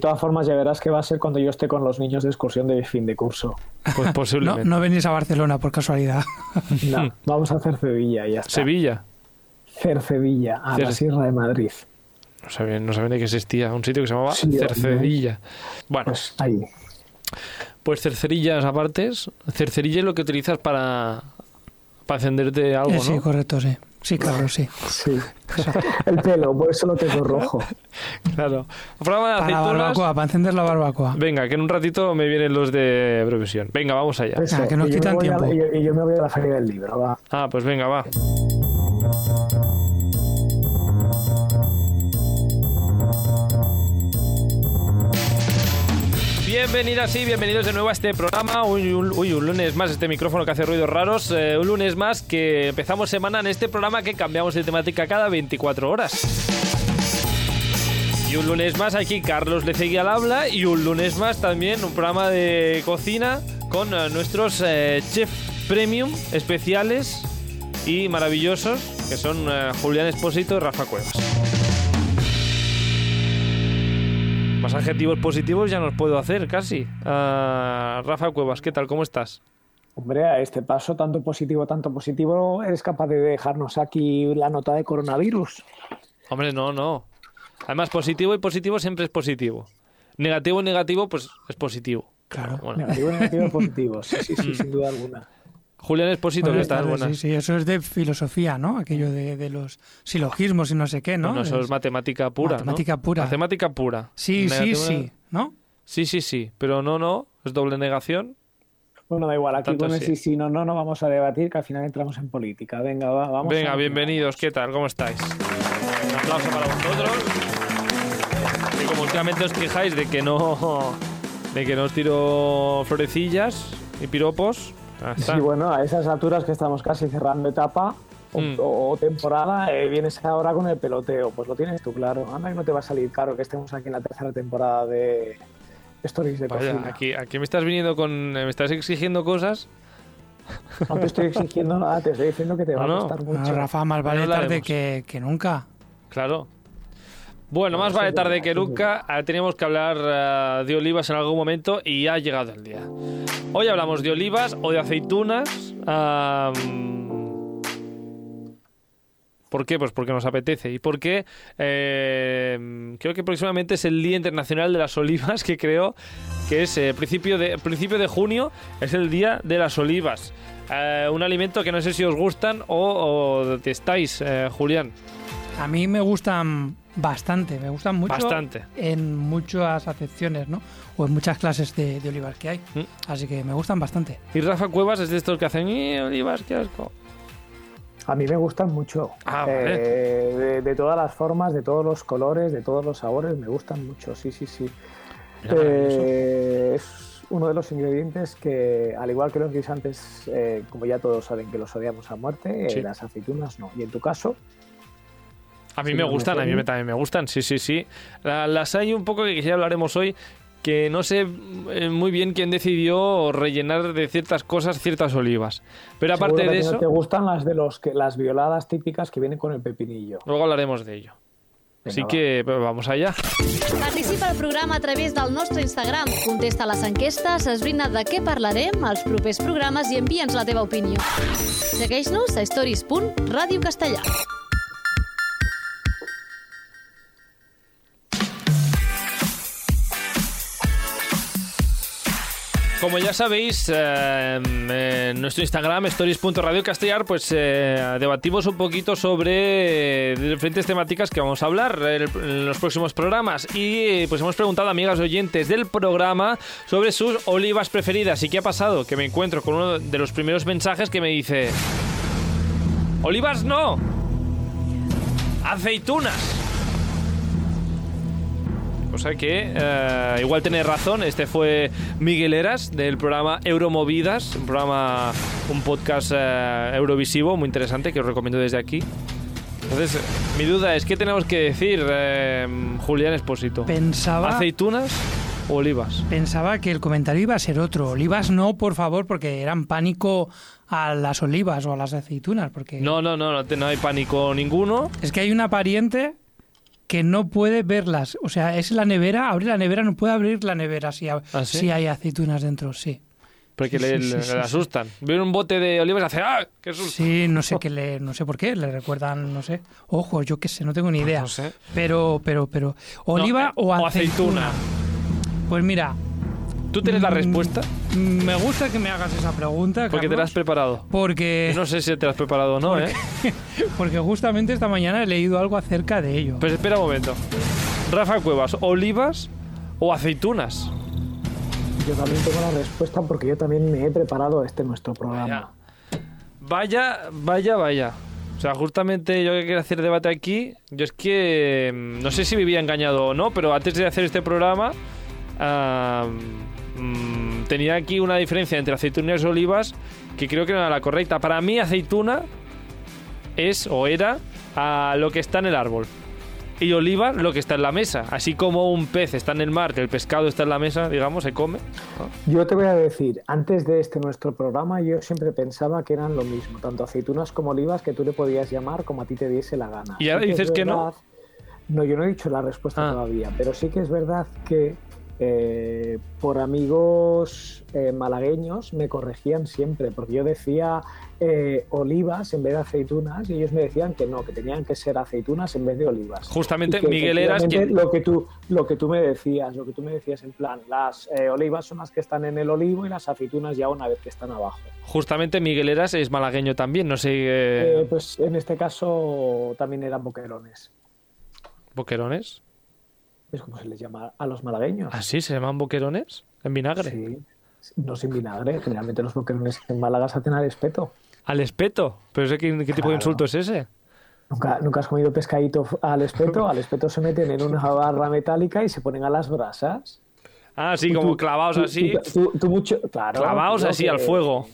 todas formas, ya verás que va a ser cuando yo esté con los niños de excursión de fin de curso. Pues No, posiblemente. no venís a Barcelona por casualidad. No, vamos a hacer Sevilla y ya está. Sevilla. Cercedilla, a la Sierra de Madrid. No sabía, no sabía que existía un sitio que se llamaba Sí, Cercedilla. Bueno, Pues ahí. pues cercerillas apartes. Cercerilla es lo que utilizas para, para encenderte algo, Eh, sí, ¿no? correcto, sí. Sí, Carlos, sí. Sí. El pelo, por eso lo tengo rojo. Claro. Programa de Para la barbacoa, para encender la barbacoa. Venga, que en un ratito me vienen los de Provisión. Venga, vamos allá. Eso, que nos y yo me quitan voy a- tiempo. y yo- y yo me voy a la feria del libro, va. Ah, pues venga, va. Bienvenidas y bienvenidos de nuevo a este programa. Uy, un, lunes más, este micrófono que hace ruidos raros. eh, un lunes más que empezamos semana en este programa que cambiamos de temática cada 24 horas. Y un lunes más aquí Carlos Lecegui al habla y un lunes más también un programa de cocina con eh, nuestros eh, chef premium especiales y maravillosos que son eh, Julián Espósito y Rafa Cuevas. Más adjetivos positivos ya nos puedo hacer casi. Ah, Rafa Cuevas, ¿qué tal? ¿Cómo estás? Hombre, a este paso, tanto positivo, tanto positivo, eres capaz de dejarnos aquí la nota de coronavirus. Hombre, no, no. Además, positivo y positivo siempre es positivo. Negativo y negativo, pues es positivo. Claro. Bueno, Negativo, negativo, positivo. Sí, sí, Mm. sí, sin duda alguna. Julián Espósito, ¿qué Buenas tal? tardes, Buenas. Sí, sí, eso es de filosofía, ¿no? Aquello de, de los silogismos y no sé qué, ¿no? Bueno, eso es Es- matemática pura. ¿no? Matemática pura. Matemática pura. Sí, sí, sí, ¿no? Sí, sí, sí. Pero no, no. Es doble negación. Bueno, da igual, aquí Tanto con el sí. sí, sí, no, no, no vamos a debatir, que al final entramos en política. Venga, va, vamos Venga, a- bienvenidos. ¿Qué tal? ¿Cómo estáis? Un aplauso para vosotros. Y como últimamente os quejáis de que no. de que no os tiro florecillas y piropos. Está. Sí, bueno, a esas alturas que estamos casi cerrando etapa o, Mm. o temporada, eh, vienes ahora con el peloteo. Pues lo tienes tú claro. Anda que no te va a salir caro que estemos aquí en la tercera temporada de Stories de Vaya, Cocina. aquí, aquí me estás viniendo con. me estás exigiendo cosas. No te estoy exigiendo nada, te estoy diciendo que te va No, a costar mucho. Rafa, más vale tarde que nunca. Claro. Bueno, más vale tarde que nunca. Ah, Teníamos que hablar ah, de olivas en algún momento y ya ha llegado el día. Hoy hablamos de olivas o de aceitunas. ¿Por qué? Pues porque nos apetece. Y porque eh, creo que próximamente es el Día Internacional de las Olivas, que creo que es eh, principio, de, principio de junio, es el Día de las Olivas. Eh, un alimento que no sé si os gustan o, o detestáis, eh, Julián. A mí me gustan bastante, me gustan mucho. Bastante. En muchas acepciones, ¿no? O en muchas clases de, de olivas que hay. Mm. Así que me gustan bastante. Y Rafa Cuevas es de estos que hacen "Eh, olivas, qué asco. A mí me gustan mucho. Ah, Eh, de, de todas las formas, de todos los colores, de todos los sabores, me gustan mucho, sí, sí, sí. Eh, es uno de los ingredientes que, al igual que los guisantes, eh, como ya todos saben que los odiamos a muerte, eh, Sí. las aceitunas no. Y en tu caso, A mí Sí, me gustan, a mí me- también me gustan, sí, sí, sí. La- las hay un poco que ya hablaremos hoy, que no sé eh, muy bien quién decidió rellenar de ciertas cosas ciertas olivas. Pero aparte seguro de no eso, te gustan las de los que las violadas típicas que vienen con el pepinillo. luego hablaremos de ello. Así que pues, vamos allá. Participa al programa a través del nostre Instagram. Contesta les enquestes, esbrina de què parlarem als propers programes i envia'ns la teva opinió. Segueix-nos a stories.radiocastellà. Como ya sabéis, eh, en nuestro Instagram, stories.radiocastellar, pues eh, debatimos un poquito sobre diferentes temáticas que vamos a hablar en, los próximos programas. Y pues hemos preguntado a amigas oyentes del programa sobre sus olivas preferidas. ¿Y qué ha pasado? Que me encuentro con uno de los primeros mensajes que me dice... Olivas no. Aceitunas. Cosa que eh, igual tiene razón. Este fue Miguel Eras del programa Euromovidas, un programa, un podcast eh, eurovisivo muy interesante que os recomiendo desde aquí. Entonces, mi duda es, ¿qué tenemos que decir, eh, Julián Espósito? Pensaba, ¿Aceitunas o olivas? pensaba que el comentario iba a ser otro. Olivas no, por favor, porque eran pánico a las olivas o a las aceitunas. Porque No, no, no, no, no hay pánico ninguno. es que hay una pariente que no puede verlas. O sea, es la nevera, abre la nevera, no puede abrir la nevera si, ¿Ah, sí? si hay aceitunas dentro, sí. Porque Sí, le, sí, le- sí, le sí, asustan. Ve un bote de olivas y hace ¡ah! ¡Qué susto! Sí, no sé qué le, no sé por qué, le recuerdan, no sé. Ojo, yo qué sé, no tengo ni idea. No sé. Pero, pero, pero, oliva No, eh, o, o aceituna. aceituna. Pues mira, ¿Tú tienes la Mm, respuesta? me gusta que me hagas esa pregunta, Porque te la has preparado. porque, No sé si te la has preparado o no, ¿eh? porque justamente esta mañana he leído algo acerca de ello. Pues espera un momento. Rafa Cuevas, ¿olivas o aceitunas? Yo también tengo la respuesta porque yo también me he preparado este nuestro programa. Vaya, vaya, vaya. O sea, justamente yo que quiero hacer debate aquí, yo es que mm, no sé si vivía engañado o no, pero antes de hacer este programa mm, tenía aquí una diferencia entre aceitunas y olivas que creo que no era la correcta. Para mí aceituna es o era a lo que está en el árbol. Y oliva lo que está en la mesa. Así como un pez está en el mar, que el pescado está en la mesa, digamos, se come. ¿no? Yo te voy a decir, antes de este nuestro programa, yo siempre pensaba que eran lo mismo, tanto aceitunas como olivas, que tú le podías llamar como a ti te diese la gana. ¿Y ahora Sí dices que no? No, yo no he dicho la respuesta Ah. todavía, pero sí que es verdad que eh, por amigos eh, malagueños me corregían siempre, porque yo decía eh, olivas en vez de aceitunas y ellos me decían que no, que tenían que ser aceitunas en vez de olivas. Justamente que Miguel Eras quien- lo que tú lo que tú me decías lo que tú me decías en plan las olivas son las que están en el olivo y las aceitunas ya una vez que están abajo Justamente Miguel Eras es malagueño también, no sé... pues en este caso también eran boquerones ¿Boquerones? Es como se les llama a los malagueños ¿Ah, sí? ¿Se llaman boquerones? ¿En vinagre? sí no sin vinagre generalmente los boquerones en Málaga se hacen al espeto ¿Al espeto? ¿Pero ese qué, qué tipo de insulto es ese? ¿Nunca, ¿Nunca has comido pescadito al espeto? Al espeto se meten en una barra metálica y se ponen a las brasas. Ah, sí, como tú- clavados tú- así. tú- mucho, claro, clavados así que- al fuego.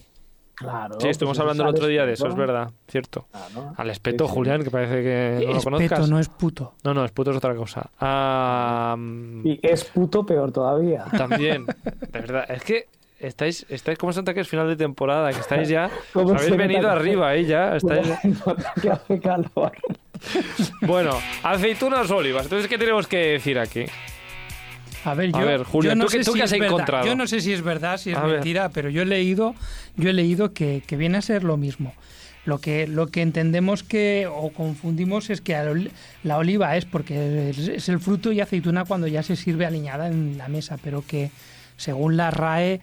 Claro. Sí, estuvimos pues hablando el otro día de eso, es verdad, cierto. Claro. Al espeto, Sí, sí. Julián, que parece que no lo Espeto, conozcas. no es puto. No, no, espeto es otra cosa. Ah, Y es puto peor todavía. también, de verdad, es que estáis, estáis como Santa que es final de temporada, que estáis ya, ¿Cómo os habéis venido arriba, ¿eh? Ya, estáis... que hace calor. Bueno, aceitunas o olivas, entonces, ¿qué tenemos que decir aquí? A ver, A yo, ver, Julia, yo no ¿tú sé tú si qué es has verdad. encontrado? Yo no sé si es verdad, si es A ver. mentira, pero yo he leído, yo he leído que, que viene a ser lo mismo. Lo que, lo que entendemos que o confundimos es que la oliva es porque es, es el fruto y aceituna cuando ya se sirve aliñada en la mesa, pero que según la RAE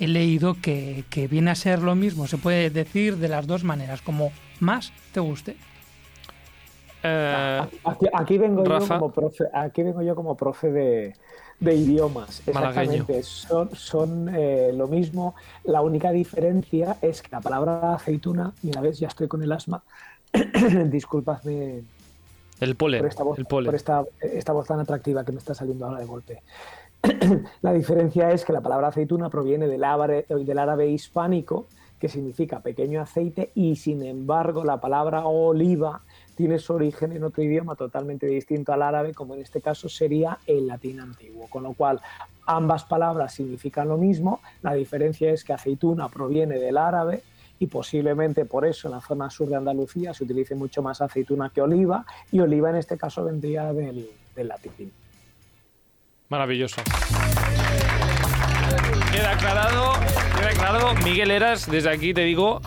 he leído que, que viene a ser lo mismo. Se puede decir de las dos maneras, como más te guste. Eh, Aquí, aquí vengo Rafa. yo como profe, aquí vengo yo como profe de, de idiomas. Malagueño. Exactamente. Son, son eh, lo mismo. La única diferencia es que la palabra aceituna, mira, ves, ya estoy con el asma. Disculpadme el polen, por esta voz, el polen. por esta, esta voz tan atractiva que me está saliendo ahora de golpe. la diferencia es que la palabra aceituna proviene del árabe, del árabe hispánico, que significa pequeño aceite, y sin embargo la palabra oliva tiene su origen en otro idioma totalmente distinto al árabe, como en este caso sería el latín antiguo. Con lo cual, ambas palabras significan lo mismo, la diferencia es que aceituna proviene del árabe y posiblemente por eso en la zona sur de Andalucía se utilice mucho más aceituna que oliva, y oliva en este caso vendría del, latín. Maravilloso. Queda aclarado, queda aclarado. Miguel Eras, desde aquí te digo,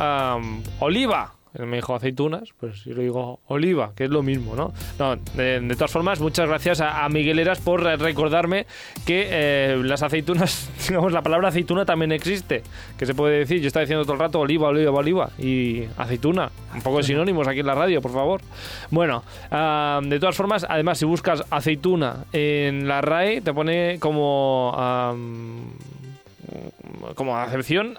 oliva. Él me dijo aceitunas, pues yo le digo oliva, que es lo mismo, ¿no? No, de, de todas formas, muchas gracias a, a Miguel Eras por recordarme que eh, las aceitunas, digamos, la palabra aceituna también existe, que se puede decir, yo estaba diciendo todo el rato oliva, oliva, oliva, y aceituna, un poco de sinónimos aquí en la radio, por favor. Bueno, ah, de todas formas, además, si buscas aceituna en la RAE, te pone como, am, como acepción,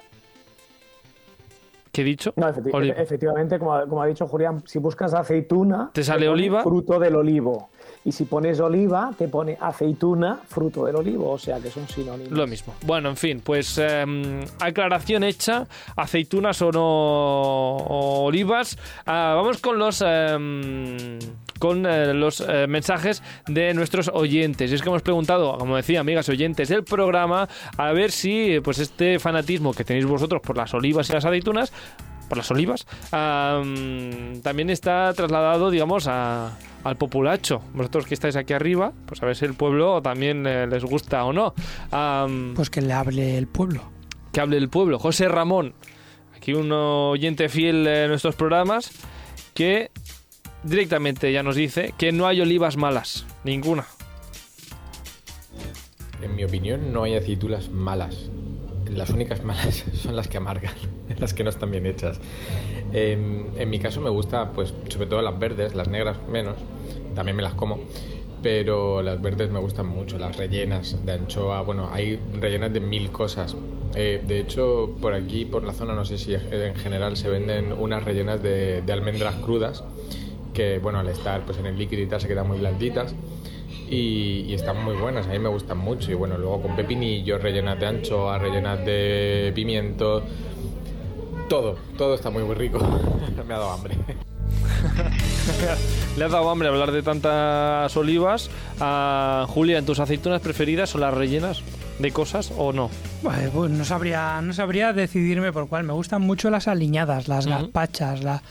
¿qué he dicho? No, efecti- Oliva. efectivamente, como, ha- como ha dicho Julián, si buscas aceituna, ¿Te sale oliva? Fruto del olivo. Y si pones oliva, te pone aceituna, fruto del olivo. O sea que son sinónimos. Lo mismo. Bueno, en fin, pues em, aclaración hecha, aceitunas o no o olivas. Ah, vamos con los em, con eh, los eh, mensajes de nuestros oyentes. Y es que hemos preguntado, como decía, amigas oyentes del programa, a ver si pues este fanatismo que tenéis vosotros por las olivas y las aceitunas por las olivas, am, también está trasladado, digamos, a, al populacho. Vosotros que estáis aquí arriba, pues a ver si el pueblo también eh, les gusta o no. Pues que le hable el pueblo. que hable el pueblo. José Ramón, aquí un oyente fiel de nuestros programas, que directamente ya nos dice que no hay olivas malas, ninguna. En mi opinión, no hay aceitunas malas. Las únicas malas son las que amargan, las que no están bien hechas. En, en mi caso me gusta, pues, sobre todo las verdes, las negras menos. También me las como. Pero las verdes me gustan mucho, las rellenas de anchoa. Bueno, hay rellenas de mil cosas. Eh, de hecho, por aquí, por la zona, no sé si en general se venden unas rellenas de almendras crudas. Que, bueno, al estar pues, en el líquido y tal, se quedan muy blanditas y, y están muy buenas, a mí me gustan mucho. Y bueno, luego con pepinillos, rellenas de anchoa, rellenas de pimiento, todo, todo está muy, muy rico. me ha dado hambre. Le ha dado hambre hablar de tantas olivas. A Julia, ¿en tus aceitunas preferidas son las rellenas de cosas o no? Bueno, pues no sabría, no sabría decidirme por cuál. Me gustan mucho las aliñadas, las Ujú. gazpachas, la,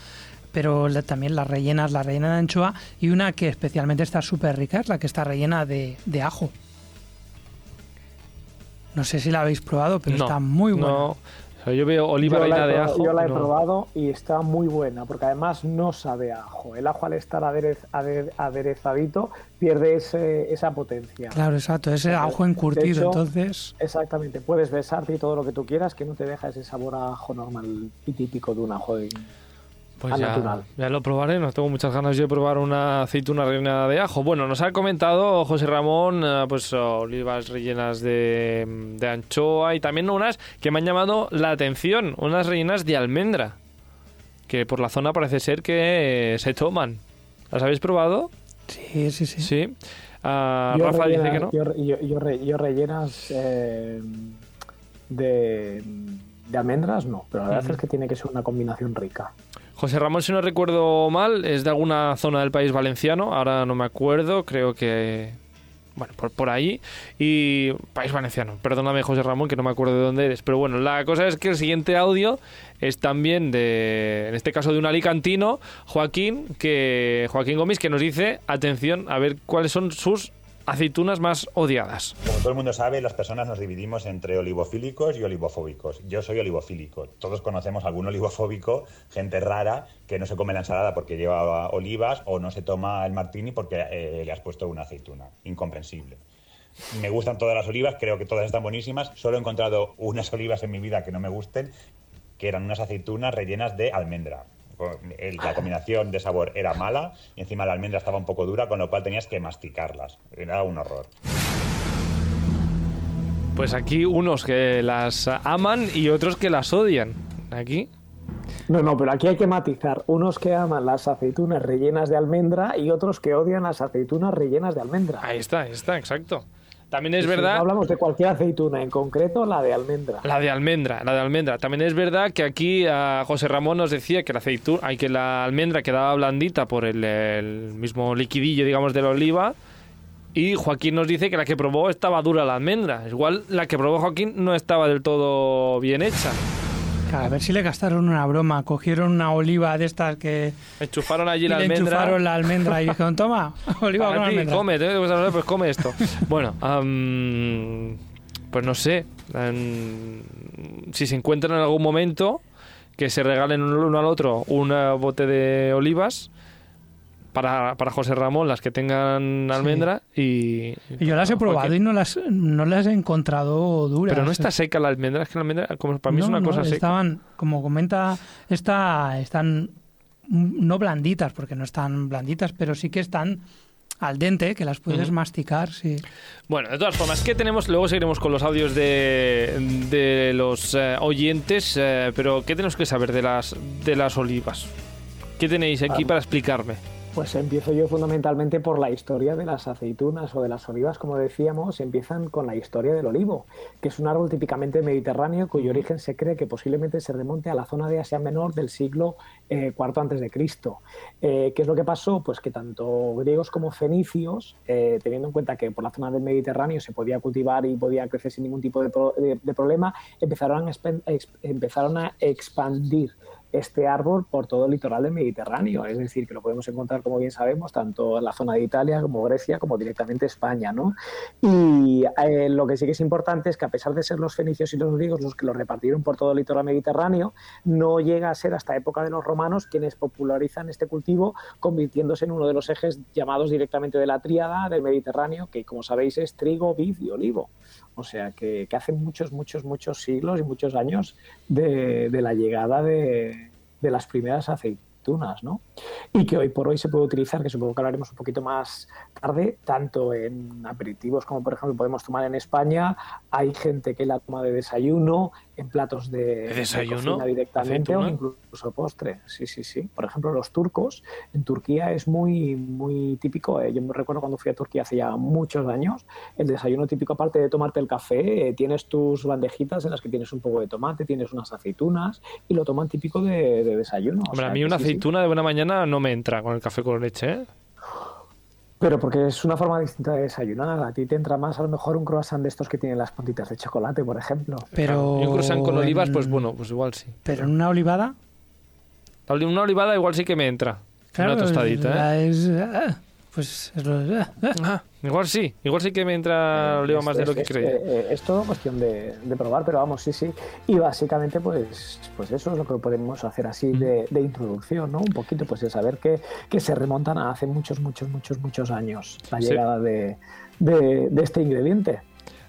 pero la- también las rellenas, la rellena de anchoa y una que especialmente está súper rica es la que está rellena de, de ajo. No sé si la habéis probado, pero no, está muy buena. No. O sea, yo veo oliva yo la, reina he de ajo. yo la he no. probado y está muy buena, porque además no sabe a ajo. El ajo al estar aderez- ade- aderezadito pierde ese- esa potencia. Claro, exacto, es el De ajo encurtido, hecho, entonces... Exactamente, puedes besarte y todo lo que tú quieras, que no te deja ese sabor a ajo normal y típico de un ajo. de- Pues al ya, natural. ya lo probaré, no tengo muchas ganas yo de probar una aceituna rellena de ajo. Bueno, nos ha comentado José Ramón, eh, pues olivas rellenas de, de anchoa y también unas que me han llamado la atención, unas rellenas de almendra, que por la zona parece ser que eh, se toman. ¿Las habéis probado? Sí, sí, sí. Sí. Ah, Rafa dice que no. Yo, yo- yo re- yo rellenas eh, de, de almendras, no, pero la verdad es que tiene que ser una combinación rica. José Ramón, si no recuerdo mal, es de alguna zona del país valenciano, ahora no me acuerdo, creo que... Bueno, por, por ahí. Y país valenciano, perdóname José Ramón, que no me acuerdo de dónde eres. Pero bueno, la cosa es que el siguiente audio es también de, en este caso de un alicantino, Joaquín, que Joaquín Gómez, que nos dice, atención, a ver cuáles son sus aceitunas más odiadas. Como todo el mundo sabe, las personas nos dividimos entre olivofílicos y olivofóbicos. Yo soy olivofílico. Todos conocemos algún olivofóbico, gente rara que no se come la ensalada porque lleva olivas o no se toma el martini porque eh, le has puesto una aceituna. Incomprensible. Me gustan todas las olivas, creo que todas están buenísimas. Solo he encontrado unas olivas en mi vida que no me gusten, que eran unas aceitunas rellenas de almendra. La combinación de sabor era mala y encima la almendra estaba un poco dura, con lo cual tenías que masticarlas. Era un horror. Pues aquí unos que las aman y otros que las odian. Aquí. No, no, pero aquí hay que matizar. Unos que aman las aceitunas rellenas de almendra y otros que odian las aceitunas rellenas de almendra. Ahí está, ahí está, exacto. También es Y si no verdad... hablamos de cualquier aceituna, en concreto la de almendra. La de almendra, la de almendra. También es verdad que aquí a José Ramón nos decía que la aceituna, que la almendra quedaba blandita por el, el mismo liquidillo, digamos, de la oliva. Y Joaquín nos dice que la que probó estaba dura la almendra. Igual la que probó Joaquín no estaba del todo bien hecha. A ver si le gastaron una broma. Cogieron una oliva de estas que... Enchufaron allí la almendra. enchufaron la almendra y dijeron, toma, oliva con ti, almendra. come, pues come esto. bueno, am, pues no sé. si se encuentran en algún momento, que se regalen uno al otro un bote de olivas para, para José Ramón, las que tengan almendra y... Y Yo las he probado y no las, no las he encontrado duras. Pero no está seca la almendra, es que la almendra como para mí es una no, cosa seca. Estaban, como comenta, está, están no blanditas, porque no están blanditas, pero sí que están al dente, que las puedes masticar, sí. Bueno, de todas formas, ¿qué tenemos? Luego seguiremos con los audios de, de los eh, oyentes, eh, pero ¿qué tenemos que saber de las, de las olivas? ¿Qué tenéis aquí Ah. para explicarme? Pues empiezo yo fundamentalmente por la historia de las aceitunas o de las olivas, como decíamos, empiezan con la historia del olivo, que es un árbol típicamente mediterráneo cuyo origen se cree que posiblemente se remonte a la zona de Asia Menor del siglo eh, IV antes de Cristo. Eh, ¿Qué es lo que pasó? Pues que tanto griegos como fenicios, eh, teniendo en cuenta que por la zona del Mediterráneo se podía cultivar y podía crecer sin ningún tipo de, pro- de- de problema, empezaron a, empezaron a expandir este árbol por todo el litoral del Mediterráneo. Es decir, que lo podemos encontrar, como bien sabemos, tanto en la zona de Italia como Grecia, como directamente España. ¿no? Y eh, lo que sí que es importante es que a pesar de ser los fenicios y los griegos los que lo repartieron por todo el litoral mediterráneo, no llega a ser hasta época de los romanos quienes popularizan este cultivo, convirtiéndose en uno de los ejes llamados directamente de la tríada del Mediterráneo, que como sabéis es trigo, vid y olivo. O sea que, hace muchos, muchos, muchos siglos y muchos años de, de la llegada de, de las primeras aceitunas, ¿no? Y que hoy por hoy se puede utilizar, que supongo que hablaremos un poquito más tarde, tanto en aperitivos como por ejemplo podemos tomar en España. Hay gente que la toma de desayuno, en platos de, ¿De desayuno? cocina directamente ¿Aceituna? o incluso postre. Sí, sí, sí. Por ejemplo, los turcos, en Turquía es muy, muy típico. eh, Yo me recuerdo cuando fui a Turquía hace ya muchos años, el desayuno típico, aparte de tomarte el café, eh, tienes tus bandejitas en las que tienes un poco de tomate, tienes unas aceitunas y lo toman típico de, de desayuno. O Hombre, sea a mí una sí, sí. aceituna de buena mañana no me entra con el café con leche, ¿eh? Pero porque es una forma distinta de desayunar. A ti te entra más a lo mejor un croissant de estos que tienen las puntitas de chocolate, por ejemplo. Pero Y un croissant con olivas, pues en- bueno, pues igual sí. Pero en una olivada, Una olivada igual sí que me entra. claro, una tostadita, ¿eh? es, ah, pues es lo- ah, ah. Igual sí, igual sí que me entra oliva más de lo que es- creía. eh, eh, es todo cuestión de, de probar, pero vamos, sí, sí. Y básicamente, pues, pues eso es lo que podemos hacer así de, de introducción, ¿no? Un poquito, pues de saber que, que se remontan a hace muchos, muchos, muchos, muchos años la Sí. llegada de, de- de este ingrediente.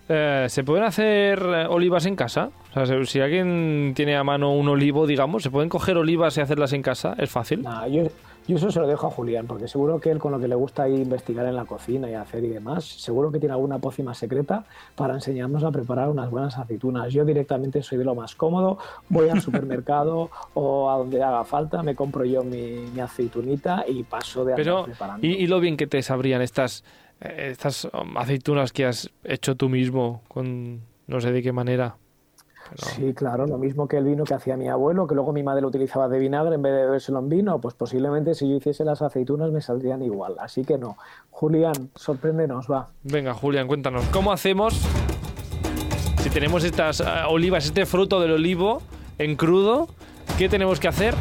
Eh, ¿Se pueden hacer eh, olivas en casa? O sea, si- si alguien tiene a mano un olivo, digamos, ¿se pueden coger olivas y hacerlas en casa? ¿Es fácil? Yo, yo eso se lo dejo a Julián, porque seguro que él con lo que le gusta investigar en la cocina y hacer y demás, seguro que tiene alguna pócima secreta para enseñarnos a preparar unas buenas aceitunas. Yo directamente soy de lo más cómodo, voy al supermercado o a donde haga falta, me compro yo mi, mi aceitunita y paso de Pero, preparando. ¿y, y lo bien que te sabrían estas, eh, estas aceitunas que has hecho tú mismo con no sé de qué manera? Pero- Sí, claro, lo mismo que el vino que hacía mi abuelo, que luego mi madre lo utilizaba de vinagre en vez de bebérselo en vino, pues posiblemente si yo hiciese las aceitunas me saldrían igual. Así que no. Julián, sorpréndenos, va. Venga, Julián, cuéntanos, ¿cómo hacemos si tenemos estas eh, olivas, este fruto del olivo en crudo? ¿Qué tenemos que hacer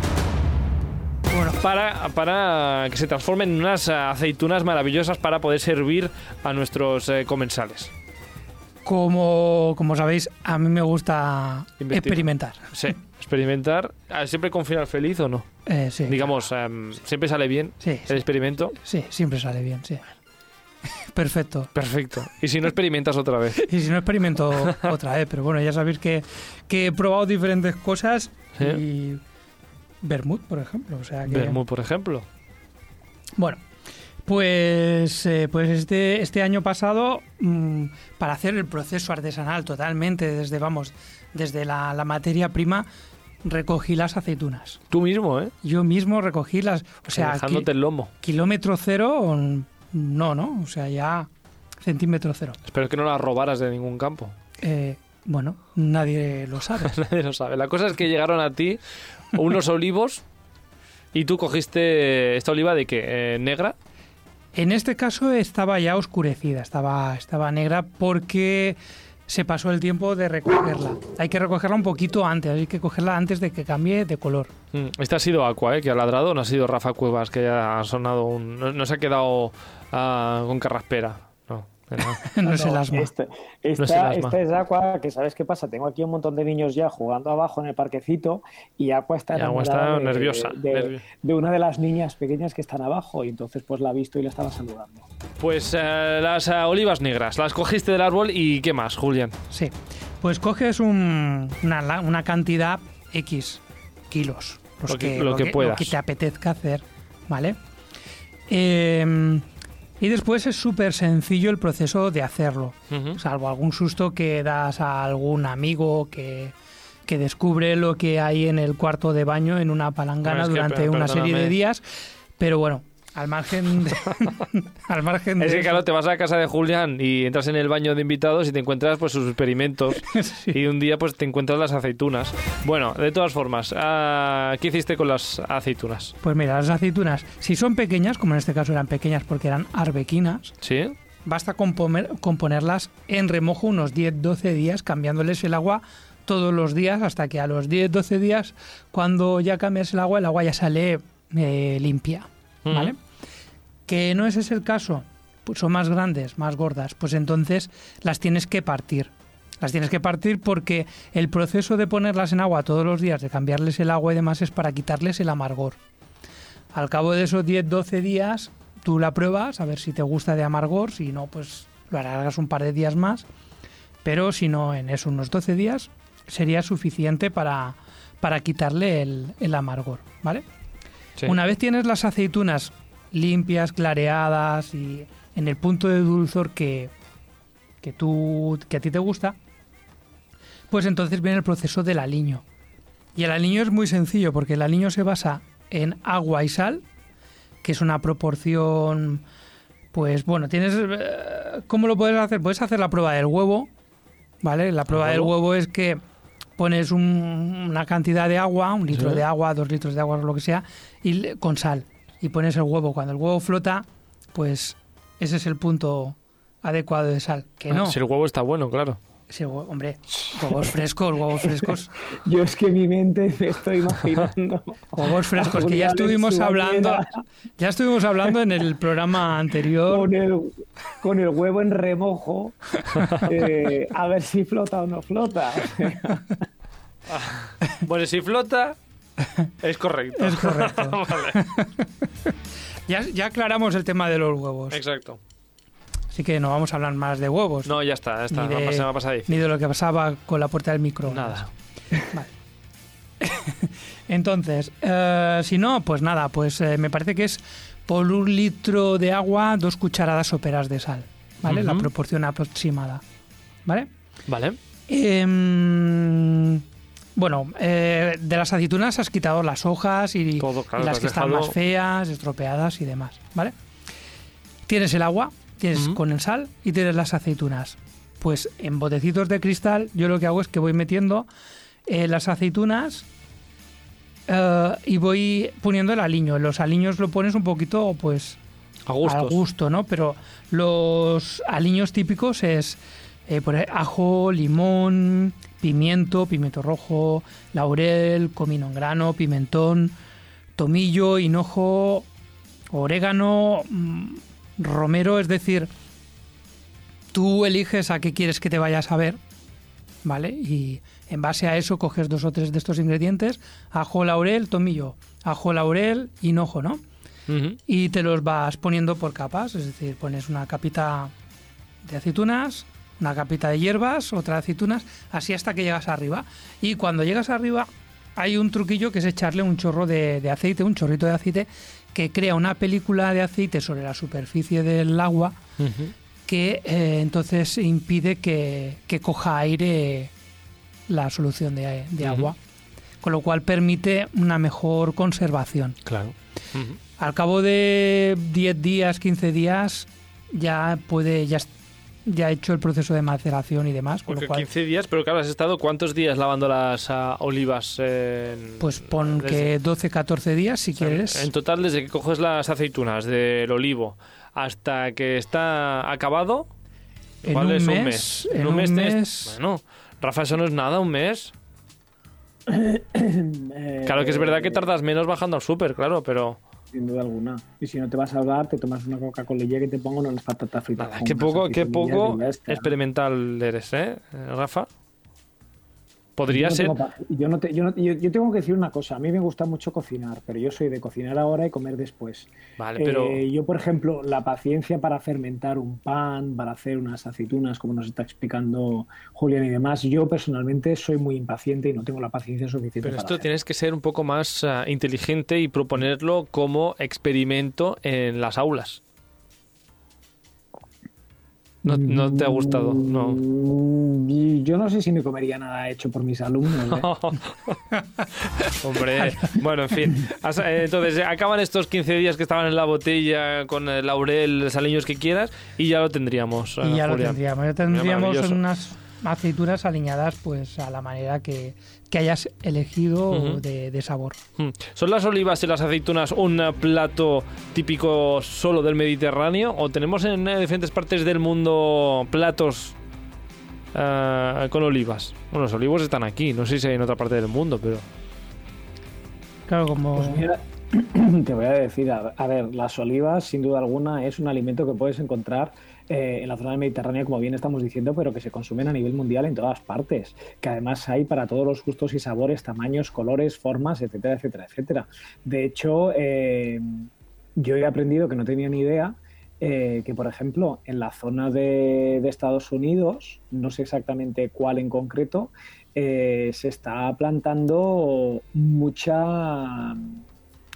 Bueno, para, para que se transformen en unas aceitunas maravillosas para poder servir a nuestros eh, comensales? Como, como sabéis, a mí me gusta experimentar. Sí, experimentar. Ah, ¿Siempre con final feliz o no? Eh, sí, Digamos, em, ¿siempre sale bien sí, el sí, experimento? sí, siempre sale bien, sí. Perfecto. Perfecto. ¿Y si no experimentas otra vez? Y si no experimento otra vez, pero bueno, ya sabéis que, que he probado diferentes cosas Sí. y vermut, por ejemplo, o sea que Vermut, por ejemplo. bueno, pues eh, pues este este año pasado mm, para hacer el proceso artesanal totalmente desde vamos desde la, la materia prima recogí las aceitunas. Tú mismo, ¿eh? Yo mismo recogí las, o sea, Dejándote el lomo. ki- kilómetro cero, no, no, o sea, ya centímetro cero. Espero que no las robaras de ningún campo. Eh, bueno, nadie lo sabe. Nadie lo sabe. La cosa es que llegaron a ti unos olivos y tú cogiste esta oliva de qué? Eh, ¿Negra? En este caso estaba ya oscurecida, estaba, estaba negra porque se pasó el tiempo de recogerla. Hay que recogerla un poquito antes, hay que cogerla antes de que cambie de color. Este ha sido Aqua, ¿eh? que ha ladrado. No ha sido Rafa Cuevas, que ha sonado un... No, no se ha quedado ah, con carraspera. No, no es el asma. Esta, esta, No es el asma. esta es Aqua, que sabes qué pasa, tengo aquí un montón de niños ya jugando abajo en el parquecito y Aqua está Y Aqua está nerviosa, de, una de las niñas pequeñas que están abajo y entonces pues la ha visto y la estaba saludando. Pues eh, las eh, olivas negras, las cogiste del árbol y ¿qué más, Julián? Sí. Pues coges un- una, una cantidad X kilos. los Lo que- lo que puedas. te apetezca hacer, ¿vale? Eh, y después es súper sencillo el proceso de hacerlo. Salvo algún susto que das a algún amigo que, que descubre lo que hay en el cuarto de baño en una palangana No, es que, durante una serie de días. Pero bueno, al margen de, al margen de Es que claro, te vas a casa de Julián y entras en el baño de invitados y te encuentras pues sus experimentos Sí. y un día pues te encuentras las aceitunas. Bueno, de todas formas, ah, ¿qué hiciste con las aceitunas? Pues mira, las aceitunas, si son pequeñas, como en este caso eran pequeñas porque eran arbequinas, ¿Sí? basta con, poner- con ponerlas en remojo unos 10-12 días, cambiándoles el agua todos los días hasta que a los 10, 12 días, cuando ya cambias el agua, el agua ya sale eh, limpia, ¿vale? Que no ese es el caso, pues son más grandes, más gordas, pues entonces las tienes que partir. Las tienes que partir porque el proceso de ponerlas en agua todos los días, de cambiarles el agua y demás, es para quitarles el amargor. Al cabo de esos 10-12 días, tú la pruebas a ver si te gusta de amargor, si no, pues lo alargas un par de días más, pero si no, en esos unos 12 días sería suficiente para, para quitarle el, el amargor, ¿vale? Sí. Una vez tienes las aceitunas limpias, clareadas y en el punto de dulzor que, que, tú, que a ti te gusta, pues entonces viene el proceso del aliño. Y el aliño es muy sencillo porque el aliño se basa en agua y sal, que es una proporción, pues bueno, tienes... eh, ¿Cómo lo puedes hacer? Puedes hacer la prueba del huevo, ¿vale? La prueba del huevo es que pones un- una cantidad de agua, un litro Sí. de agua, dos litros de agua, lo que sea, y con sal. Y pones el huevo. Cuando el huevo flota, pues ese es el punto adecuado de sal. Que no, Si el huevo está bueno, claro. huevo- hombre, huevos frescos, huevos frescos, Yo es que mi mente me estoy imaginando. huevos frescos, que ya estuvimos hablando, ya estuvimos hablando en el programa anterior. Con el, con el huevo en remojo, eh, a ver si flota o no flota. Bueno, si flota, es correcto. Es correcto. Vale, Ya, ya aclaramos el tema de los huevos. exacto. Así que no vamos a hablar más de huevos. No, ya está, ya está. Ni de-. Ni de lo que pasaba con la puerta del micro. Nada. Entonces, eh, si no, pues nada, pues eh, me parece que es por un litro de agua, dos cucharadas soperas de sal. ¿Vale? La proporción aproximada. ¿Vale? Vale. Em, bueno, eh, de las aceitunas has quitado las hojas y, Todo, claro, y las que están dejado- más feas, estropeadas y demás, ¿vale? Tienes el agua, tienes con el sal y tienes las aceitunas. Pues en botecitos de cristal yo lo que hago es que voy metiendo eh, las aceitunas eh, y voy poniendo el aliño. Los aliños lo pones un poquito, pues, A al gusto, ¿no? Pero los aliños típicos es eh, por ajo, limón, pimiento, pimiento rojo, laurel, comino en grano, pimentón, tomillo, hinojo, orégano, mm, romero, es decir, tú eliges a qué quieres que te vayas a ver, ¿vale? Y en base a eso coges dos o tres de estos ingredientes, ajo, laurel, tomillo, ajo, laurel, hinojo, ¿no? Y te los vas poniendo por capas, es decir, pones una capita de aceitunas, una capita de hierbas, otra de aceitunas, así hasta que llegas arriba. Y cuando llegas arriba hay un truquillo que es echarle un chorro de, de aceite, un chorrito de aceite, que crea una película de aceite sobre la superficie del agua que eh, entonces impide que, que coja aire la solución de, agua, con lo cual permite una mejor conservación. Claro. Al cabo de 10 días, 15 días, ya puede, ya, ya ha hecho el proceso de maceración y demás, con Porque lo cual, 15 días, pero claro, has estado cuántos días lavando las ah, olivas? en- pues pon desde- que 12, 14 días si o sea, quieres. En total, desde que coges las aceitunas del olivo hasta que está acabado, En un es mes, un mes. en un un mes, Bueno, Rafa, eso no es nada, un mes. Eh, Claro que es verdad que tardas menos bajando al súper, claro, pero... Sin duda alguna. Y si no te vas a hablar, te tomas una Coca-Cola que te pongo unas patatas fritas. Nada, qué poco, qué poco experimental eres, ¿eh, Rafa? Podría Yo no ser... Yo, no te- yo, no- yo- yo tengo que decir una cosa. A mí me gusta mucho cocinar, pero yo soy de cocinar ahora y comer después. Vale, pero... Eh, yo, por ejemplo, la paciencia para fermentar un pan, para hacer unas aceitunas, como nos está explicando Julián y demás, yo personalmente soy muy impaciente y no tengo la paciencia suficiente Pero para esto tienes que ser un poco más ah, inteligente y proponerlo como experimento en las aulas. No, no te ha gustado, no. Yo no sé si me comería nada hecho por mis alumnos. ¿eh? Hombre, bueno, en fin. Eh, Entonces, eh, acaban estos 15 días que estaban en la botella con el laurel, los aliños que quieras, y ya lo tendríamos. y ya lo tendríamos. Ya tendríamos unas aceitunas aliñadas pues a la manera que, que hayas elegido de, de sabor. Mm. ¿Son las olivas y las aceitunas un plato típico solo del Mediterráneo? ¿O tenemos en eh, diferentes partes del mundo platos eh, con olivas. Bueno, los olivos están aquí, no sé si hay en otra parte del mundo, pero... Claro, como... Pues mira, te voy a decir, a ver, las olivas sin duda alguna es un alimento que puedes encontrar eh, en la zona del Mediterráneo, como bien estamos diciendo, pero que se consumen a nivel mundial en todas partes, que además hay para todos los gustos y sabores, tamaños, colores, formas, etcétera, etcétera, etcétera. De hecho, eh, yo he aprendido que no tenía ni idea eh, que, por ejemplo, en la zona de, de Estados Unidos, no sé exactamente cuál en concreto, se está plantando mucha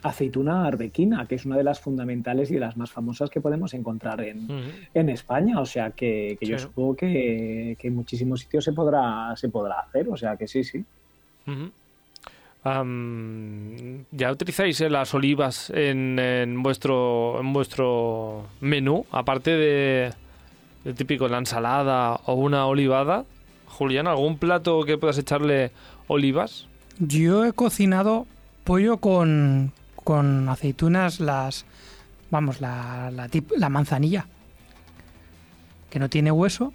aceituna arbequina, que es una de las fundamentales y de las más famosas que podemos encontrar en, en España. O sea que, que yo Sí. supongo que, que en muchísimos sitios se podrá, se podrá hacer. O sea que sí, sí. ¿Ya utilizáis eh, las olivas en, en vuestro en vuestro menú? Aparte de, del típico la ensalada o una olivada. Julián, ¿algún plato que puedas echarle olivas? Yo he cocinado pollo con, con aceitunas, las. Vamos, la, la, tip- la manzanilla. Que no tiene hueso.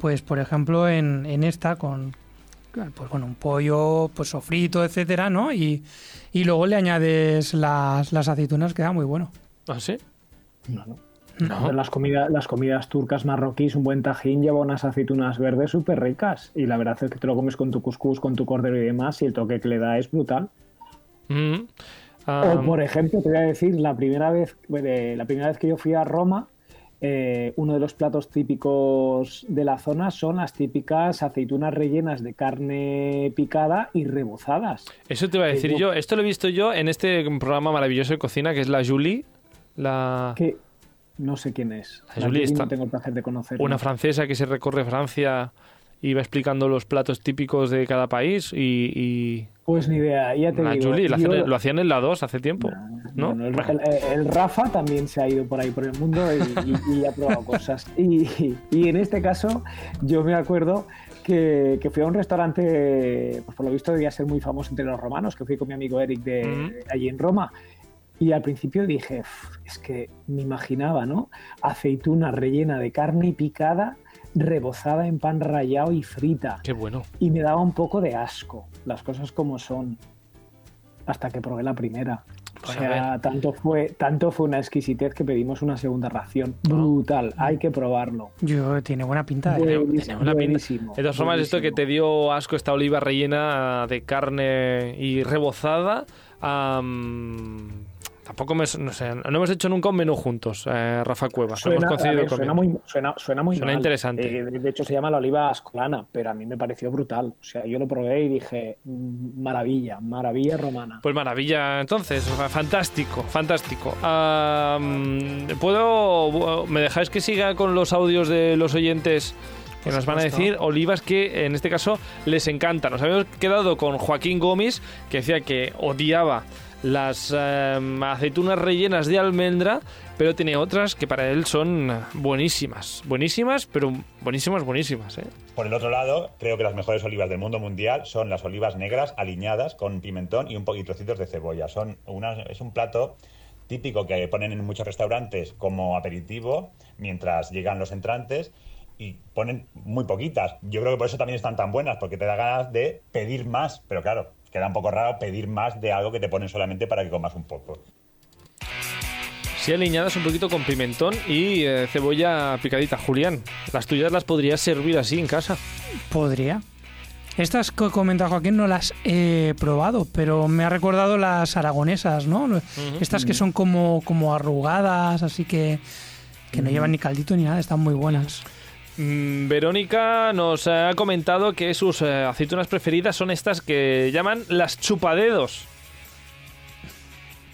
Pues, por ejemplo, en, en esta, con. Pues bueno, un pollo, pues sofrito, etcétera, ¿no? Y, y luego le añades las, las aceitunas, queda muy bueno. ¿Ah, sí? No, no. Las, comidas, las comidas turcas marroquíes, un buen tajín lleva unas aceitunas verdes súper ricas. Y la verdad es que te lo comes con tu cuscús, con tu cordero y demás, y el toque que le da es brutal. O por ejemplo, te voy a decir, la primera vez, eh, la primera vez que yo fui a Roma, eh, uno de los platos típicos de la zona son las típicas aceitunas rellenas de carne picada y rebozadas. eso te iba a decir yo- yo. Esto lo he visto yo en este programa maravilloso de cocina que es la Julie. La, Que no sé quién es. La La Julie Julie está- no tengo el placer de conocer. una francesa que se recorre Francia y va explicando los platos típicos de cada país y... y... Pues ni idea, ya te digo. Lo yo- hacían, lo hacían en la 2 hace tiempo, ¿no? El, Bueno. el- el Rafa también se ha ido por ahí por el mundo y, y- y ha probado cosas. Y, y en este caso, yo me acuerdo que, que fui a un restaurante, pues por lo visto debía ser muy famoso entre los romanos, que fui con mi amigo Eric de, Ujú. allí en Roma. Y al principio dije, "Uf, es que me imaginaba, ¿no? Aceituna rellena de carne picada, rebozada en pan rallado y frita Qué bueno. y me daba un poco de asco, las cosas como son, hasta que probé la primera. O a sea, tanto fue, tanto fue una exquisitez que pedimos una segunda ración. Brutal, hay que probarlo. Yo, tiene buena pinta. ¿eh? Buenísimo, Tiene una pinta. buenísimo, De todas formas, esto que te dio asco esta oliva rellena de carne y rebozada, tampoco me, no sé, no hemos hecho nunca un menú juntos, eh, Rafa Cuevas. Suena, hemos ver, muy, suena, suena muy Suena mal. interesante. Eh, de hecho, se llama la oliva ascolana, pero a mí me pareció brutal. O sea, yo lo probé y dije, "Mm, maravilla, maravilla romana. Pues maravilla, entonces, fa- fantástico, fantástico. ¿Puedo, me dejáis que siga con los audios de los oyentes que nos van a decir olivas que en este caso les encantan? Nos habíamos quedado con Joaquín Gómez, que decía que odiaba las em, aceitunas rellenas de almendra, pero tenía otras que para él son buenísimas, buenísimas, pero buenísimas, buenísimas. ¿eh? Por el otro lado, creo que las mejores olivas del mundo mundial son las olivas negras aliñadas con pimentón y un poquito trocitos de cebolla. Son unas, es un plato típico que ponen en muchos restaurantes como aperitivo mientras llegan los entrantes y ponen muy poquitas. Yo creo que por eso también están tan buenas, porque te da ganas de pedir más. Pero claro, queda un poco raro pedir más de algo que te ponen solamente para que comas un poco. Sí, aliñadas un poquito con pimentón y eh, cebolla picadita. Julián, las tuyas las podrías servir así en casa. Podría. Estas que comenta Joaquín no las he probado, pero me ha recordado las aragonesas, ¿no? Estas que son como, como arrugadas, así que, que no llevan ni caldito ni nada, están muy buenas. Verónica nos ha comentado que sus eh, aceitunas preferidas son estas que llaman las chupadedos.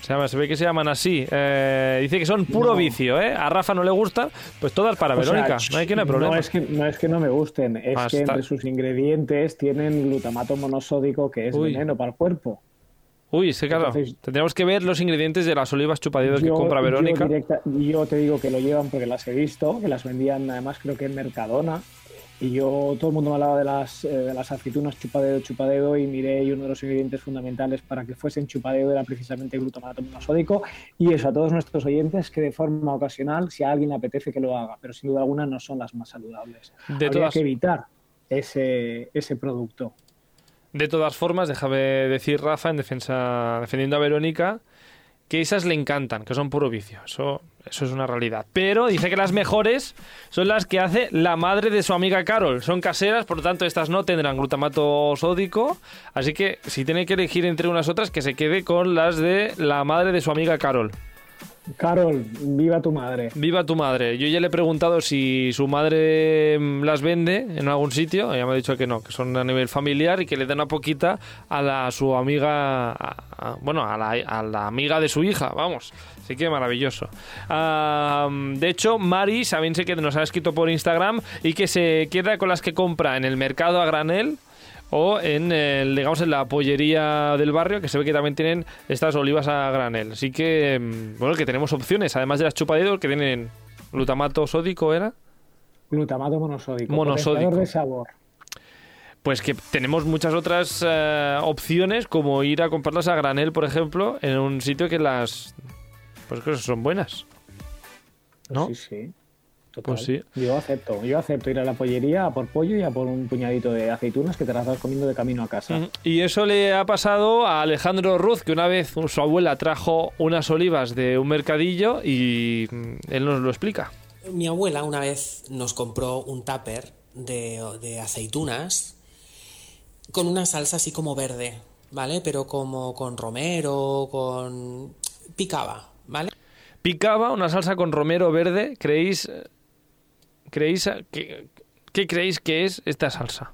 Se, llama- se ve que se llaman así. Eh, dice que son puro No. vicio, ¿eh? A Rafa no le gustan, pues todas para O sea, Verónica. no hay que no hay problema. No es que, no es que no me gusten, es Ah, que está. entre sus ingredientes tienen glutamato monosódico, que es Uy. veneno para el cuerpo. Uy, sí, claro. Entonces- Tendríamos que ver los ingredientes de las olivas chupadedos que Yo- compra yo Verónica. directa- Yo, te digo que lo llevan porque las he visto, que las vendían además creo que en Mercadona. Y yo, todo el mundo me hablaba de las, eh, de las aceitunas chupadedo, chupadedo, y miré y uno de los ingredientes fundamentales para que fuesen chupadedo era precisamente glutamato monosódico. Y eso a todos nuestros oyentes, que de forma ocasional, si a alguien le apetece que lo haga, pero sin duda alguna no son las más saludables. De Habría todas, que evitar. ese, ese producto. De todas formas, déjame decir, Rafa, en defensa, defendiendo a Verónica, que esas le encantan, que son puro vicio. Eso, eso es una realidad. Pero dice que las mejores son las que hace la madre de su amiga Carol. Son caseras, por lo tanto, estas no tendrán glutamato sódico. Así que si tiene que elegir entre unas otras, que se quede con las de la madre de su amiga Carol. Carol, viva tu madre. Viva tu madre. Yo ya le he preguntado si su madre mm, las vende en algún sitio. Ella me ha dicho que no, que son a nivel familiar y que le den una poquita a, la, su amiga, bueno, a la, amiga de su hija, vamos. Así que maravilloso. De hecho, Mari sé que nos ha escrito por Instagram y que se queda con las que compra en el mercado a granel o en, el, digamos, en la pollería del barrio, que se ve que también tienen estas olivas a granel. Así que, mm, bueno, que tenemos opciones, además de las chupadedos que tienen glutamato sódico, ¿era? Glutamato monosódico. Monosódico. de sabor. Pues que tenemos muchas otras eh, opciones, como ir a comprarlas a granel, por ejemplo, en un sitio que las... Pues que son buenas. ¿No? Sí, sí. Total. Pues sí. Yo acepto. Yo acepto ir a la pollería a por pollo y a por un puñadito de aceitunas que te las vas comiendo de camino a casa. Y eso le ha pasado a Alejandro Ruz, que una vez su abuela trajo unas olivas de un mercadillo y mm, él nos lo explica. Mi abuela una vez nos compró un tupper de, de aceitunas con una salsa así como verde, ¿vale? Pero como con romero, con... picaba, ¿vale? Picaba una salsa con romero verde. ¿Creéis, creéis que, qué creéis que es esta salsa?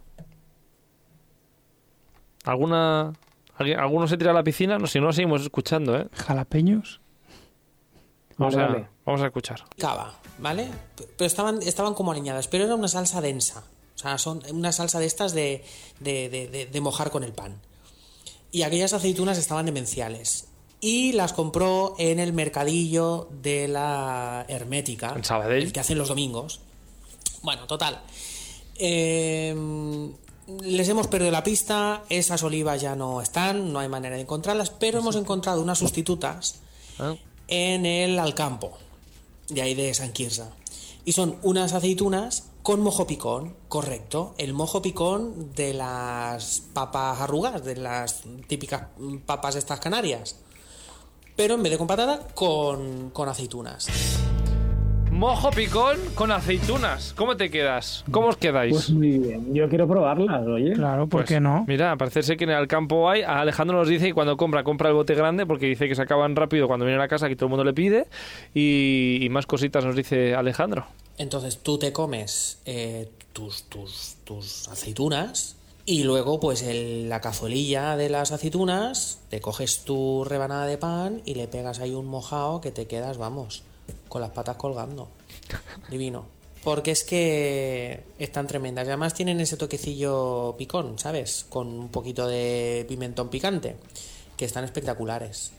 ¿Alguna, ¿Alguno se tira a la piscina? No, si no, seguimos escuchando, ¿eh? Jalapeños. Vamos, Vale, a, vale. vamos a escuchar. Picaba, ¿vale? Pero estaban, estaban como aliñadas, pero era una salsa densa. O sea, son una salsa de estas de, de, de- de- de mojar con el pan. Y aquellas aceitunas estaban demenciales. Y las compró en el mercadillo de la Hermética. En Sabadell. El que hacen los domingos. Bueno, total. Eh, les hemos perdido la pista, esas olivas ya no están, no hay manera de encontrarlas, pero hemos encontrado unas sustitutas Ah. en el Alcampo, de ahí de San Quirza. Y son unas aceitunas con mojo picón, correcto. El mojo picón de las papas arrugas, de las típicas papas estas canarias. Pero en vez de con patata, con, con aceitunas. Mojo picón con aceitunas. ¿Cómo te quedas? ¿Cómo os quedáis? Pues muy bien. Yo quiero probarlas, oye. Claro, ¿por Pues, qué no? Mira, parece ser que en el campo hay. Alejandro nos dice que cuando compra, compra el bote grande porque dice que se acaban rápido cuando viene a la casa que todo el mundo le pide. Y, y más cositas nos dice Alejandro. Entonces tú te comes eh, tus, tus, tus aceitunas y luego pues el- la cazuelilla de las aceitunas, te coges tu rebanada de pan y le pegas ahí un mojado que te quedas, vamos, con las patas colgando. Divino. Porque es que están tremendas. Y además tienen ese toquecillo picón, ¿sabes? Con un poquito de pimentón picante. Que están espectaculares.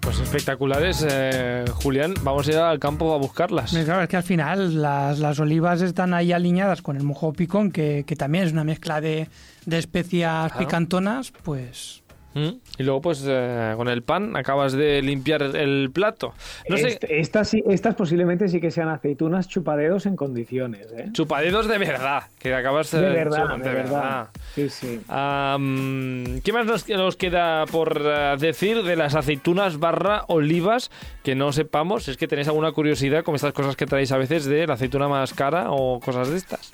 Pues espectaculares, eh, Julián. Vamos a ir al campo a buscarlas. Claro, es que al final las, las olivas están ahí alineadas con el mojo picón, que, que también es una mezcla de, de especias Claro. picantonas, pues ¿Mm? Y luego, pues eh, con el pan acabas de limpiar el plato. No sé, Est- estas, sí- estas posiblemente sí que sean aceitunas chupadedos en condiciones, ¿eh? chupadedos de verdad. Que acabas De verdad, de verdad. Sí, sí. Am, ¿Qué más nos, nos queda por eh, decir de las aceitunas barra olivas que no sepamos? Es que tenéis alguna curiosidad con estas cosas que traéis a veces de la aceituna más cara o cosas de estas.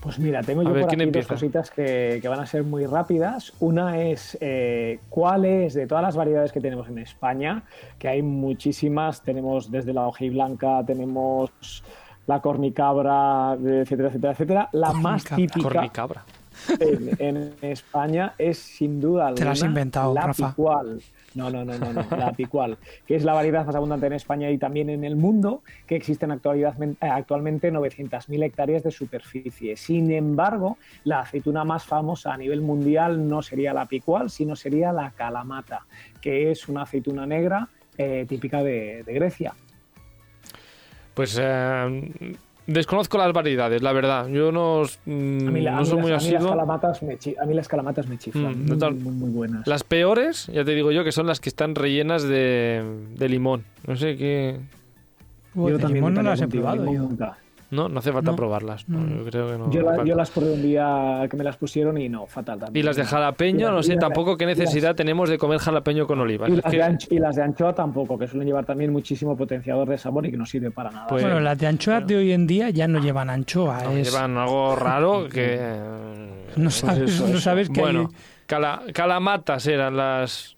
Pues mira, tengo A yo ver, por ¿quién aquí dos cositas que, que van a ser muy rápidas. Una es eh, cuál es, de todas las variedades que tenemos en España, que hay muchísimas, tenemos desde la hojiblanca, tenemos la cornicabra, etcétera, etcétera, etcétera. La más típica Cornicabra. en, en España es sin duda Te la has inventado, la Rafa. picual. No, no, no, no, no, la picual, que es la variedad más abundante en España y también en el mundo, que existen eh, actualmente 900.000 hectáreas de superficie. Sin embargo, la aceituna más famosa a nivel mundial no sería la picual, sino sería la calamata, que es una aceituna negra eh, típica de, de Grecia. Pues eh, desconozco las variedades, la verdad. Yo no, mm, A mí, la- a no mí soy las- muy a mí las asiduo. calamatas me chi- a mí las calamatas me chiflan, Mm, muy, muy, muy buenas. Las peores, ya te digo yo, que son las que están rellenas de, de limón. No sé qué. Yo también limón no las he probado limón yo. nunca. No, no hace falta No. probarlas. No. Yo creo que no. Yo, la- falta. yo las probé un día que me las pusieron y no, fatal también. Y las de jalapeño, no sé tampoco qué las- necesidad tenemos de comer jalapeño con olivas. Y Es las, que- de ancho- y las de anchoa tampoco, que suelen llevar también muchísimo potenciador de sabor y que no sirve para nada. Pues- Bueno, las de anchoas de hoy en día ya no llevan anchoa. no, es- llevan algo raro que... no sabes, eso, no eso. sabes que Bueno, hay- cala- calamatas eran las...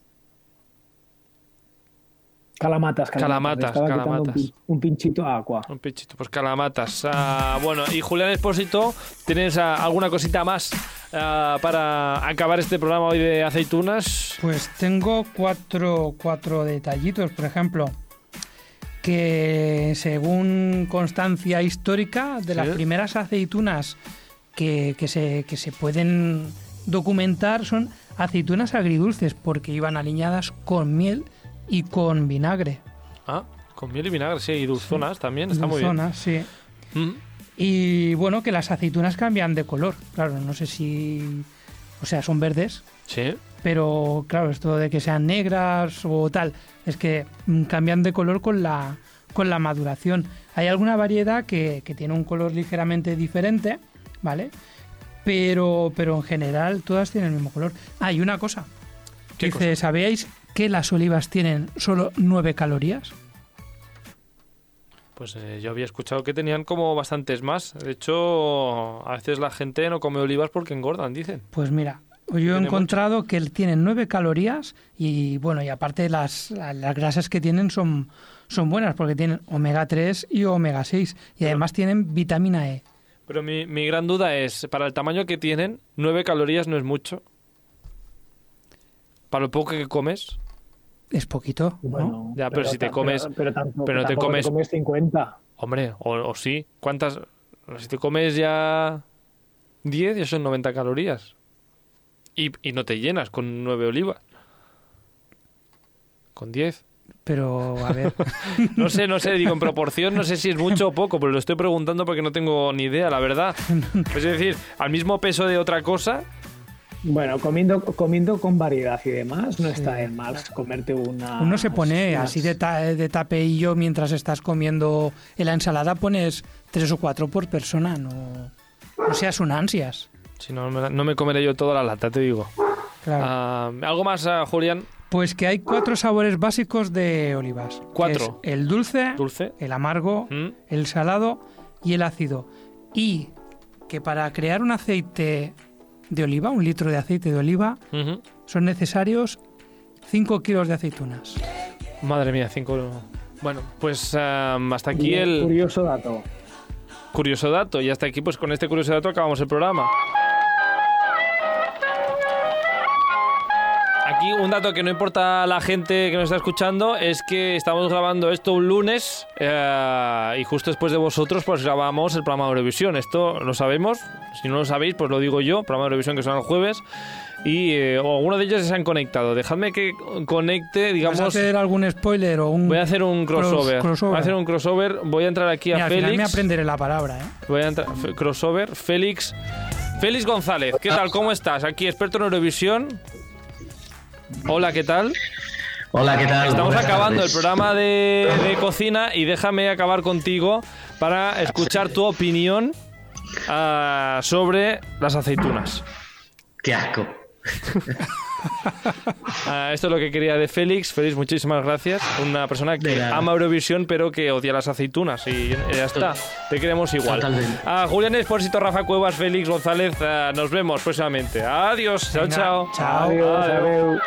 Calamatas, Calamatas, calamatas. Calamatas. Un, pin- un pinchito a agua. Un pichito, pues calamatas. Ah, bueno, y Julián Espósito, ¿tienes ah, alguna cosita más ah, para acabar este programa hoy de aceitunas? Pues tengo cuatro, cuatro detallitos, por ejemplo, que según constancia histórica, de las primeras aceitunas que, que se, que se pueden documentar son aceitunas agridulces, porque iban aliñadas con miel y con vinagre. Ah, con miel y vinagre, sí, y dulzonas también, está muy bien. Dulzonas, sí. Mm. Y bueno, que las aceitunas cambian de color. Claro, no sé si... O sea, son verdes, Sí, pero claro, esto de que sean negras o tal, es que mm, cambian de color con la, con la maduración. Hay alguna variedad que, que tiene un color ligeramente diferente, ¿vale? Pero, pero en general todas tienen el mismo color. Ah, y una cosa. ¿Qué Dice, ¿sabíais que las olivas tienen solo 9 calorías? pues eh, yo había escuchado que tenían como bastantes más. De hecho, a veces la gente no come olivas porque engordan, dicen. Pues mira, yo he encontrado que tienen 9 calorías y bueno, y aparte las, las grasas que tienen son, son buenas porque tienen omega 3 y omega 6 y además tienen vitamina E. Pero mi, mi gran duda es, para el tamaño que tienen, 9 calorías no es mucho. Para lo poco que comes. Es poquito, ¿no? Bueno, Ya, pero si te comes- Pero, pero tampoco- pero no te tampoco comes- 50. Hombre, o, o sí. ¿Cuántas? Si te comes ya 10, ya son 90 calorías. Y, y no te llenas con 9 olivas. Con 10. Pero a ver, No sé, no sé, digo, en proporción no sé si es mucho o poco, pero lo estoy preguntando porque no tengo ni idea, la verdad. Es decir, al mismo peso de otra cosa, Bueno, comiendo, comiendo con variedad y demás, no está en mal comerte una. uno se pone unas- así de, ta- de tapeillo mientras estás comiendo en la ensalada, pones tres o cuatro por persona, no, no seas un ansias. si no, no me comeré yo toda la lata, te digo. Claro. Ah, ¿Algo más, ah, Julián? Pues que hay cuatro sabores básicos de olivas. Cuatro. es el dulce, ¿Dulce? el amargo, ¿Mm? el salado y el ácido. Y que para crear un aceite de oliva, un litro de aceite de oliva, son necesarios 5 kilos de aceitunas. Madre mía, cinco. Bueno, pues ah, hasta aquí el Curioso dato. curioso dato. Y hasta aquí, pues con este curioso dato acabamos el programa. Aquí un dato que no importa a la gente que nos está escuchando es que estamos grabando esto un lunes eh, y justo después de vosotros pues grabamos el programa de Eurovisión. Esto lo sabemos, si no lo sabéis pues lo digo yo, programa de Eurovisión que son el jueves y eh, alguno de ellos se han conectado. Dejadme que conecte, ¿Vas digamos... a hacer algún spoiler o un...? Voy a hacer un crossover. Cross- crossover. Voy a hacer un crossover. Voy a entrar aquí a final me Félix. aprenderé la palabra, ¿eh? Voy a entrar crossover. Félix. Félix González, ¿qué tal? ¿Cómo estás? Aquí, experto en Eurovisión. Hola, ¿qué tal? Hola, ¿qué tal? Estamos Buenas acabando el programa de, de cocina y déjame acabar contigo para escuchar tu opinión ah, sobre las aceitunas. Qué asco. Ah, esto es lo que quería de Félix. Félix, muchísimas gracias. Una persona que ama Eurovisión, pero que odia las aceitunas. Y ya está. Te queremos igual. Totalmente. A Julián Espósito, Rafa Cuevas, Félix González. ah, nos vemos próximamente. Adiós. Chao, Venga, chao. chao. Adiós.